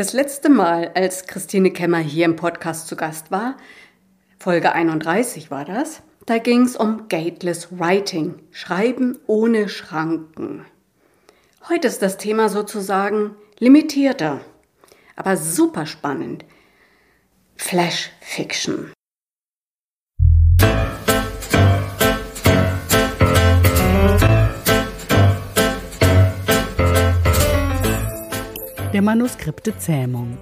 Das letzte Mal, als Christine Kemmer hier im Podcast zu Gast war, Folge 31 war das, da ging es um Gateless Writing, Schreiben ohne Schranken. Heute ist das Thema sozusagen limitierter, aber super spannend. Flash Fiction. Der Manuskripte Zähmung.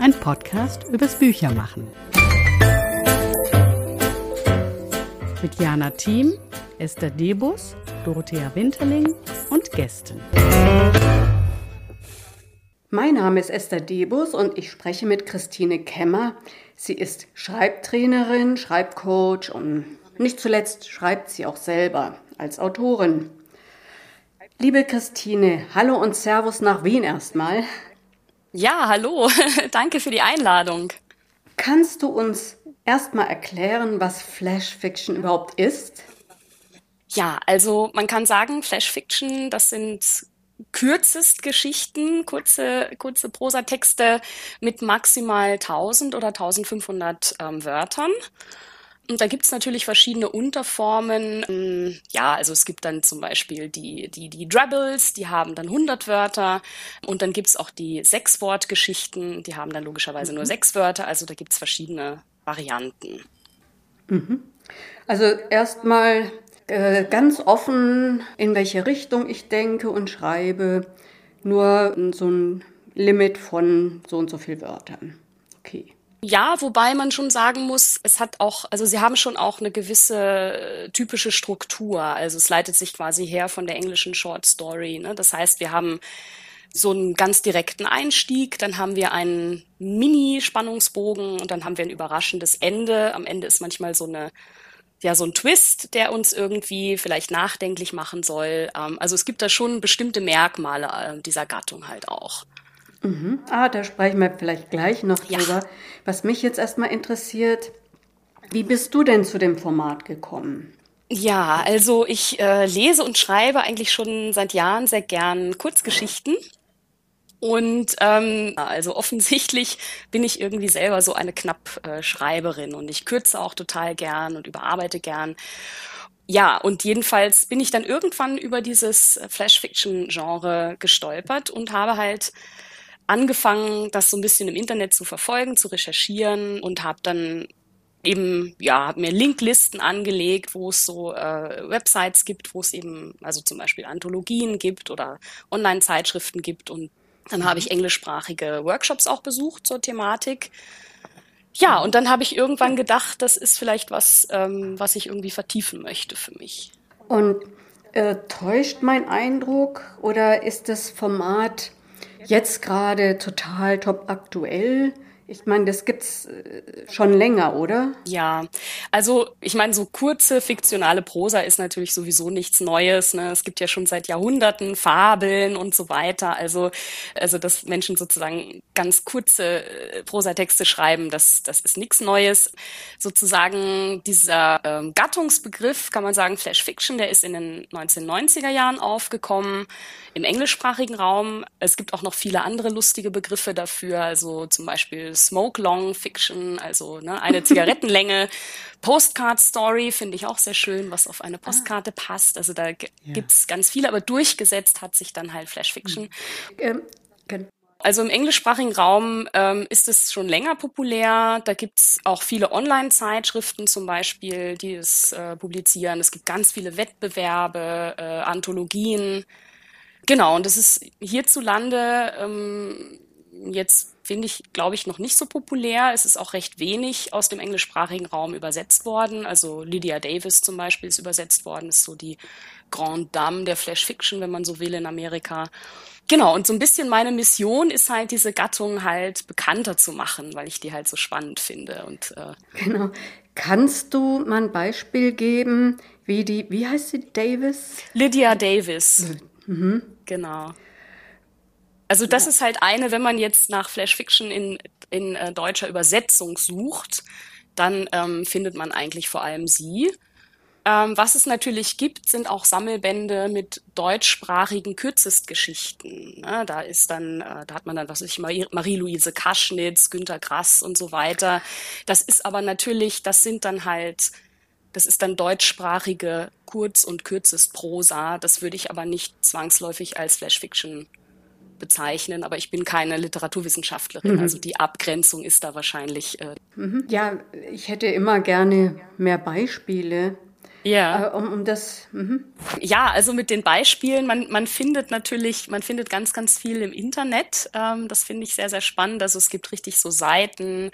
Ein Podcast übers Büchermachen. Mit Jana Thiem, Esther Debus, Dorothea Winterling und Gästen. Mein Name ist Esther Debus und ich spreche mit Christine Kemmer. Sie ist Schreibtrainerin, Schreibcoach und nicht zuletzt schreibt sie auch selber als Autorin. Liebe Christine, hallo und Servus nach Wien erstmal. Ja, hallo, danke für die Einladung. Kannst du uns erstmal erklären, was Flash Fiction überhaupt ist? Ja, also man kann sagen, Flash Fiction, das sind kürzest Geschichten, kurze, kurze Prosatexte mit maximal 1000 oder 1500 ähm, Wörtern. Und da gibt's natürlich verschiedene Unterformen. Ähm, ja, also es gibt dann zum Beispiel die, die, die Drabbles, die haben dann 100 Wörter. Und dann gibt's auch die Sechswortgeschichten, die haben dann logischerweise mhm. nur sechs Wörter. Also da gibt's verschiedene Varianten. Mhm. Also erstmal äh, ganz offen, in welche Richtung ich denke und schreibe. Nur so ein Limit von so und so viel Wörtern. Okay. Ja, wobei man schon sagen muss, es hat auch, also sie haben schon auch eine gewisse äh, typische Struktur. Also es leitet sich quasi her von der englischen Short Story. Ne? Das heißt, wir haben so einen ganz direkten Einstieg, dann haben wir einen Mini-Spannungsbogen und dann haben wir ein überraschendes Ende. Am Ende ist manchmal so eine ja so ein Twist, der uns irgendwie vielleicht nachdenklich machen soll. Ähm, also es gibt da schon bestimmte Merkmale äh, dieser Gattung halt auch. Mhm. Ah, da sprechen wir vielleicht gleich noch ja. drüber. Was mich jetzt erstmal interessiert, wie bist du denn zu dem Format gekommen? Ja, also ich äh, lese und schreibe eigentlich schon seit Jahren sehr gern Kurzgeschichten. Und ähm, also offensichtlich bin ich irgendwie selber so eine Knappschreiberin äh, und ich kürze auch total gern und überarbeite gern. Ja, und jedenfalls bin ich dann irgendwann über dieses Flash-Fiction-Genre gestolpert und habe halt angefangen, das so ein bisschen im Internet zu verfolgen, zu recherchieren und habe dann eben, ja, habe mir Linklisten angelegt, wo es so äh, Websites gibt, wo es eben, also zum Beispiel Anthologien gibt oder Online-Zeitschriften gibt und dann habe ich englischsprachige Workshops auch besucht zur Thematik. Ja, und dann habe ich irgendwann gedacht, das ist vielleicht was, ähm, was ich irgendwie vertiefen möchte für mich. Und äh, täuscht mein Eindruck oder ist das Format jetzt gerade total top aktuell? Ich meine, das gibt's äh, schon länger, oder? Ja, also ich meine, so kurze fiktionale Prosa ist natürlich sowieso nichts Neues. Ne? Es gibt ja schon seit Jahrhunderten Fabeln und so weiter. Also, also dass Menschen sozusagen ganz kurze äh, Prosatexte schreiben, das, das ist nichts Neues. Sozusagen dieser ähm, Gattungsbegriff, kann man sagen, Flash Fiction, der ist in den 1990er Jahren aufgekommen im englischsprachigen Raum. Es gibt auch noch viele andere lustige Begriffe dafür, also zum Beispiel Smoke Long Fiction, also ne, eine Zigarettenlänge. Postcard Story finde ich auch sehr schön, was auf eine Postkarte ah. passt. Also da ja. gibt's ganz viele, aber durchgesetzt hat sich dann halt Flash Fiction. Ähm, also im englischsprachigen Raum ähm, ist es schon länger populär. Da gibt's auch viele Online-Zeitschriften zum Beispiel, die es äh, publizieren. Es gibt ganz viele Wettbewerbe, äh, Anthologien. Genau, und das ist hierzulande ähm, jetzt, finde ich, glaube ich, noch nicht so populär. Es ist auch recht wenig aus dem englischsprachigen Raum übersetzt worden. Also Lydia Davis zum Beispiel ist übersetzt worden, ist so die Grande Dame der Flash Fiction, wenn man so will, in Amerika. Genau, und so ein bisschen meine Mission ist halt, diese Gattung halt bekannter zu machen, weil ich die halt so spannend finde. Und, äh, genau. Kannst du mal ein Beispiel geben, wie die, wie heißt sie, Davis? Lydia Davis. Mhm. Genau. Also das ja. ist halt eine, wenn man jetzt nach Flash Fiction in, in äh, deutscher Übersetzung sucht, dann ähm, findet man eigentlich vor allem sie. Ähm, was es natürlich gibt, sind auch Sammelbände mit deutschsprachigen Kürzestgeschichten. Ne? Da ist dann, äh, da hat man dann, was weiß ich, Marie-Louise Kaschnitz, Günter Grass und so weiter. Das ist aber natürlich, das sind dann halt, das ist dann deutschsprachige Kurz- und Kürzestprosa. Das würde ich aber nicht zwangsläufig als Flashfiction bezeichnen, aber ich bin keine Literaturwissenschaftlerin. Mhm. Also die Abgrenzung ist da wahrscheinlich. Äh mhm. Ja, ich hätte immer gerne mehr Beispiele. Ja. Äh, um, um das. Mhm. Ja, also mit den Beispielen, man, man findet natürlich, man findet ganz, ganz viel im Internet. Ähm, das finde ich sehr, sehr spannend. Also es gibt richtig so Seiten,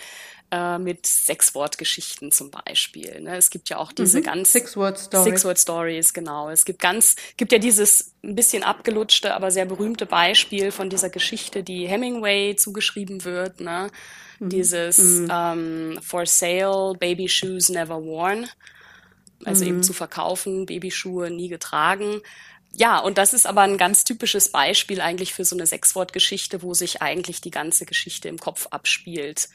äh, mit Sechswortgeschichten zum Beispiel. Ne? Es gibt ja auch diese mhm. ganz Six-Word-Stories. Six-Word-Stories, genau. Es gibt ganz, gibt ja dieses ein bisschen abgelutschte, aber sehr berühmte Beispiel von dieser Geschichte, die Hemingway zugeschrieben wird. Ne? Mhm. Dieses mhm. Ähm, For Sale, Baby Shoes Never Worn. Also eben mhm. zu verkaufen, Babyschuhe nie getragen. Ja, und das ist aber ein ganz typisches Beispiel eigentlich für so eine Sechswortgeschichte, wo sich eigentlich die ganze Geschichte im Kopf abspielt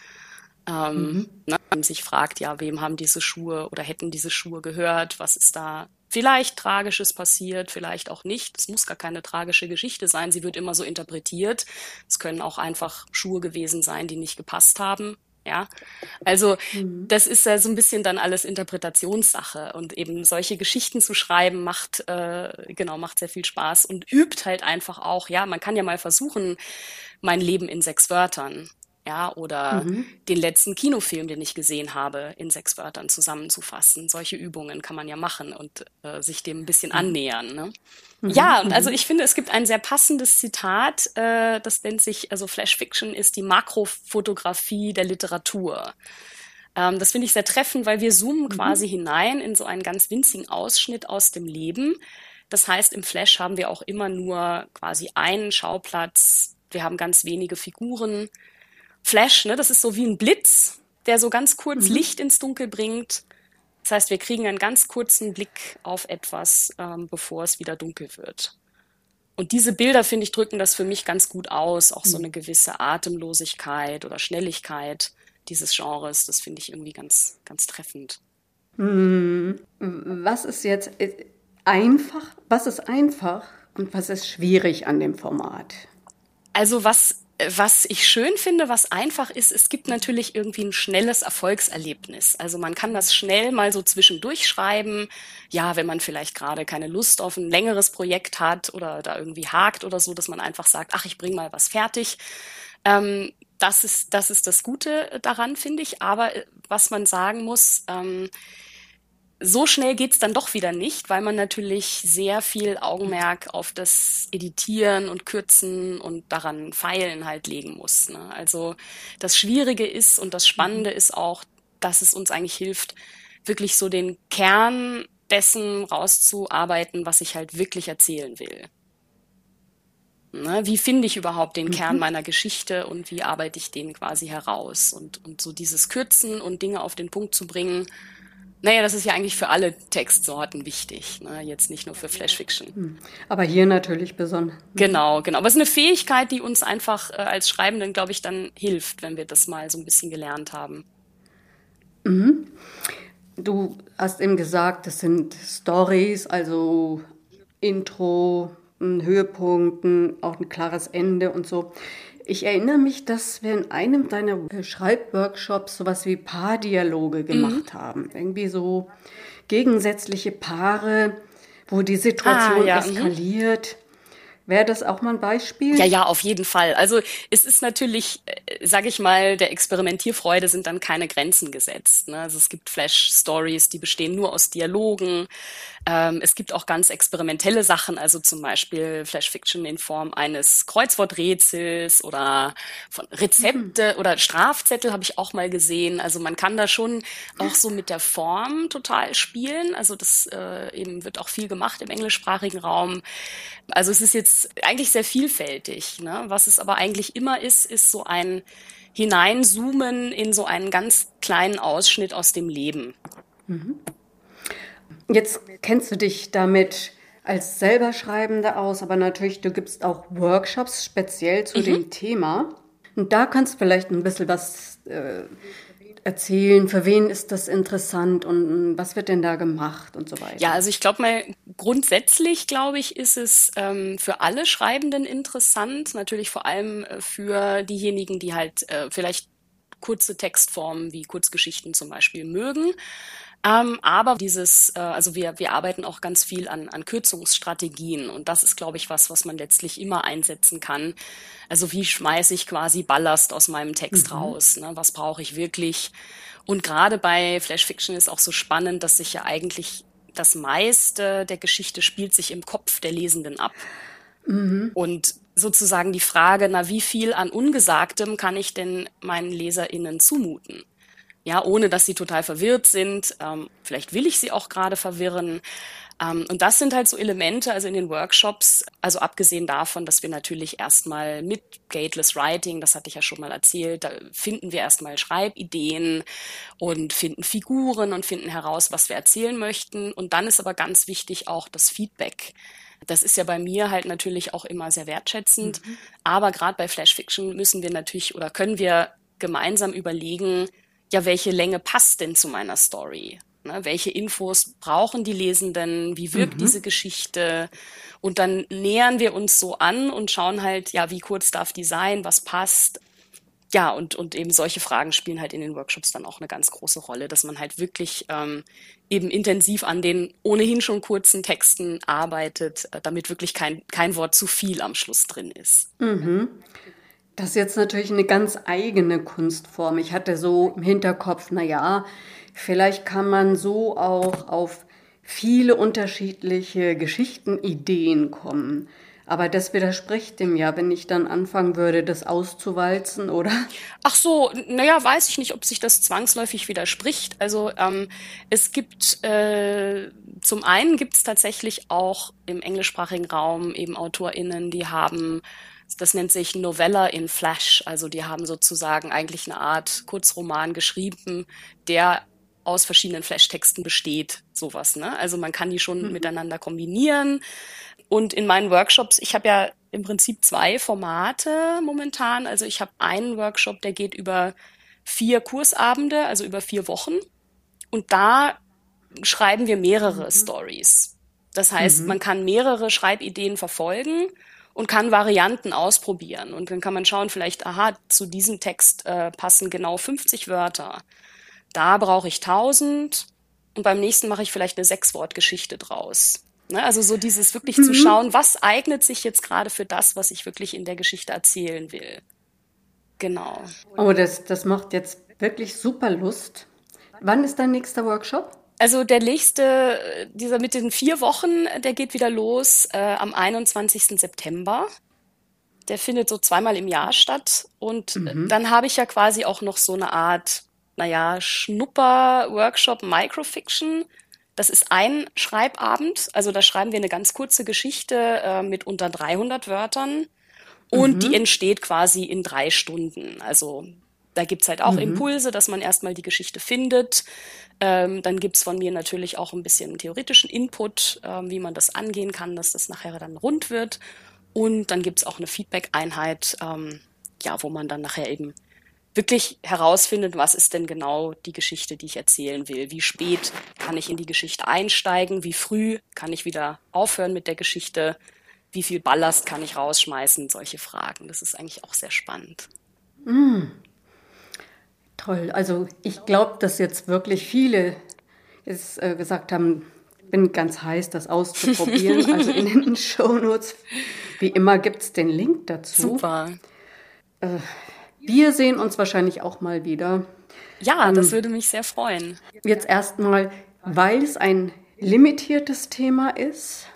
ähm, mhm. ne, man sich fragt, ja, wem haben diese Schuhe oder hätten diese Schuhe gehört? Was ist da vielleicht Tragisches passiert, vielleicht auch nicht. Es muss gar keine tragische Geschichte sein. Sie wird immer so interpretiert. Es können auch einfach Schuhe gewesen sein, die nicht gepasst haben. Ja, also mhm. das ist ja so ein bisschen dann alles Interpretationssache und eben solche Geschichten zu schreiben macht äh, genau macht sehr viel Spaß und übt halt einfach auch. Ja, man kann ja mal versuchen, mein Leben in sechs Wörtern ja, oder mhm. den letzten Kinofilm, den ich gesehen habe, in sechs Wörtern zusammenzufassen. Solche Übungen kann man ja machen und äh, sich dem ein bisschen annähern. Ne? Mhm. Ja, und also mhm. ich finde, es gibt ein sehr passendes Zitat, äh, das nennt sich, also Flash Fiction ist die Makrofotografie der Literatur. Ähm, das finde ich sehr treffend, weil wir zoomen mhm. quasi hinein in so einen ganz winzigen Ausschnitt aus dem Leben. Das heißt, im Flash haben wir auch immer nur quasi einen Schauplatz. Wir haben ganz wenige Figuren. Flash, ne? Das ist so wie ein Blitz, der so ganz kurz mhm. Licht ins Dunkel bringt. Das heißt, wir kriegen einen ganz kurzen Blick auf etwas, ähm, bevor es wieder dunkel wird. Und diese Bilder, finde ich, drücken das für mich ganz gut aus. Auch so mhm. eine gewisse Atemlosigkeit oder Schnelligkeit dieses Genres. Das finde ich irgendwie ganz, ganz treffend. Mhm. Was ist jetzt äh, einfach? Was ist einfach und was ist schwierig an dem Format? Also was was ich schön finde, was einfach ist, es gibt natürlich irgendwie ein schnelles Erfolgserlebnis. Also man kann das schnell mal so zwischendurch schreiben. Ja, wenn man vielleicht gerade keine Lust auf ein längeres Projekt hat oder da irgendwie hakt oder so, dass man einfach sagt, ach, ich bring mal was fertig. Ähm, das ist, das ist das Gute daran, finde ich. Aber äh, was man sagen muss, ähm, so schnell geht's dann doch wieder nicht, weil man natürlich sehr viel Augenmerk auf das Editieren und Kürzen und daran feilen halt legen muss. Ne? Also das Schwierige ist und das Spannende ist auch, dass es uns eigentlich hilft, wirklich so den Kern dessen rauszuarbeiten, was ich halt wirklich erzählen will. Ne? Wie finde ich überhaupt den Kern mhm. meiner Geschichte und wie arbeite ich den quasi heraus? Und, und so dieses Kürzen und Dinge auf den Punkt zu bringen, naja, das ist ja eigentlich für alle Textsorten wichtig, ne? jetzt nicht nur für Flash Fiction. Hm. Aber hier natürlich besonders. Genau, genau. Aber es ist eine Fähigkeit, die uns einfach äh, als Schreibenden, glaube ich, dann hilft, wenn wir das mal so ein bisschen gelernt haben. Mhm. Du hast eben gesagt, das sind Stories, also Intro, ein Höhepunkt, auch ein klares Ende und so. Ich erinnere mich, dass wir in einem deiner Schreibworkshops sowas wie Paardialoge gemacht mhm. haben. Irgendwie so gegensätzliche Paare, wo die Situation ah, ja. Mhm. eskaliert. Wäre das auch mal ein Beispiel? Ja, ja, auf jeden Fall. Also es ist natürlich, äh, sage ich mal, der Experimentierfreude sind dann keine Grenzen gesetzt. Ne? Also es gibt Flash-Stories, die bestehen nur aus Dialogen. Ähm, es gibt auch ganz experimentelle Sachen, also zum Beispiel Flash-Fiction in Form eines Kreuzworträtsels oder von Rezepte mhm. oder Strafzettel habe ich auch mal gesehen. Also man kann da schon auch so mit der Form total spielen. Also das äh, eben wird auch viel gemacht im englischsprachigen Raum. Also es ist jetzt eigentlich sehr vielfältig. Ne? Was es aber eigentlich immer ist, ist so ein Hineinzoomen in so einen ganz kleinen Ausschnitt aus dem Leben. Mhm. Jetzt kennst du dich damit als selber Schreibende aus, aber natürlich, du gibst auch Workshops speziell zu mhm. dem Thema. Und da kannst du vielleicht ein bisschen was äh, erzählen? Für wen ist das interessant und was wird denn da gemacht und so weiter? Ja, also ich glaube mal, grundsätzlich glaube ich, ist es ähm, für alle Schreibenden interessant, natürlich vor allem äh, für diejenigen, die halt äh, vielleicht kurze Textformen wie Kurzgeschichten zum Beispiel mögen. Ähm, aber dieses, äh, also wir, wir arbeiten auch ganz viel an, an Kürzungsstrategien und das ist, glaube ich, was, was man letztlich immer einsetzen kann. Also wie schmeiße ich quasi Ballast aus meinem Text mhm. raus? Ne? Was brauche ich wirklich? Und gerade bei Flash Fiction ist auch so spannend, dass sich ja eigentlich das meiste der Geschichte spielt sich im Kopf der Lesenden ab. Mhm. Und sozusagen die Frage, na, wie viel an Ungesagtem kann ich denn meinen LeserInnen zumuten? Ja, ohne dass sie total verwirrt sind. Ähm, vielleicht will ich sie auch gerade verwirren. Ähm, und das sind halt so Elemente, also in den Workshops, also abgesehen davon, dass wir natürlich erstmal mit Gateless Writing, das hatte ich ja schon mal erzählt, da finden wir erstmal Schreibideen und finden Figuren und finden heraus, was wir erzählen möchten. Und dann ist aber ganz wichtig auch das Feedback. Das ist ja bei mir halt natürlich auch immer sehr wertschätzend. Mhm. Aber gerade bei Flash Fiction müssen wir natürlich oder können wir gemeinsam überlegen, ja, welche Länge passt denn zu meiner Story? Ne, welche Infos brauchen die Lesenden? Wie wirkt mhm. diese Geschichte? Und dann nähern wir uns so an und schauen halt, ja, wie kurz darf die sein? Was passt? Ja, und, und eben solche Fragen spielen halt in den Workshops dann auch eine ganz große Rolle, dass man halt wirklich ähm, eben intensiv an den ohnehin schon kurzen Texten arbeitet, äh, damit wirklich kein, kein Wort zu viel am Schluss drin ist. Mhm. Das ist jetzt natürlich eine ganz eigene Kunstform. Ich hatte so im Hinterkopf, na ja, vielleicht kann man so auch auf viele unterschiedliche Geschichtenideen kommen. Aber das widerspricht dem ja, wenn ich dann anfangen würde, das auszuwalzen, oder? Ach so, naja, weiß ich nicht, ob sich das zwangsläufig widerspricht. Also ähm, es gibt, äh, zum einen gibt es tatsächlich auch im englischsprachigen Raum eben AutorInnen, die haben das nennt sich Novella in Flash. Also die haben sozusagen eigentlich eine Art Kurzroman geschrieben, der aus verschiedenen Flash-Texten besteht, sowas. Ne? Also man kann die schon mhm. miteinander kombinieren. Und in meinen Workshops, ich habe ja im Prinzip zwei Formate momentan. Also ich habe einen Workshop, der geht über vier Kursabende, also über vier Wochen. Und da schreiben wir mehrere mhm. Stories. Das heißt, mhm. man kann mehrere Schreibideen verfolgen und kann Varianten ausprobieren. Und dann kann man schauen, vielleicht, aha, zu diesem Text äh, passen genau 50 Wörter. Da brauche ich 1000 und beim nächsten mache ich vielleicht eine Sechswortgeschichte draus. Ne? Also so dieses wirklich mhm. zu schauen, was eignet sich jetzt gerade für das, was ich wirklich in der Geschichte erzählen will. Genau. Oh, das, das macht jetzt wirklich super Lust. Wann ist dein nächster Workshop? Also der nächste, dieser mit den vier Wochen, der geht wieder los äh, am 21. September. Der findet so zweimal im Jahr statt. Und mhm. dann habe ich ja quasi auch noch so eine Art, naja, Schnupper-Workshop Microfiction. Das ist ein Schreibabend. Also da schreiben wir eine ganz kurze Geschichte äh, mit unter 300 Wörtern. Und mhm. die entsteht quasi in drei Stunden. Also da gibt's halt auch mhm. Impulse, dass man erstmal die Geschichte findet. Ähm, dann gibt's von mir natürlich auch ein bisschen theoretischen Input, ähm, wie man das angehen kann, dass das nachher dann rund wird. Und dann gibt's auch eine Feedback-Einheit, ähm, ja, wo man dann nachher eben wirklich herausfindet, was ist denn genau die Geschichte, die ich erzählen will. Wie spät kann ich in die Geschichte einsteigen? Wie früh kann ich wieder aufhören mit der Geschichte? Wie viel Ballast kann ich rausschmeißen? Solche Fragen. Das ist eigentlich auch sehr spannend. Mm. Toll. Also ich glaube, dass jetzt wirklich viele jetzt, äh, gesagt haben, bin ganz heiß, das auszuprobieren. also in den Shownotes, wie immer, gibt es den Link dazu. Super. Äh, wir sehen uns wahrscheinlich auch mal wieder. Ja, ähm, das würde mich sehr freuen. Jetzt erstmal, weil es ein limitiertes Thema ist,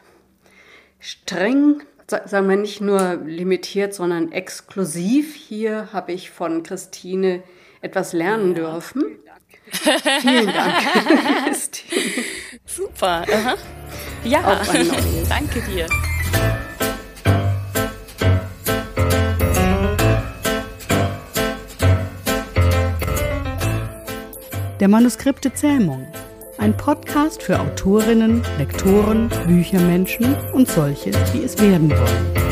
streng, sagen wir nicht nur limitiert, sondern exklusiv. Hier habe ich von Christine etwas lernen ja. dürfen. Vielen Dank. Super. Aha. Ja, danke dir. Der Manuskripte Zähmung. Ein Podcast für Autorinnen, Lektoren, Büchermenschen und solche, die es werden wollen.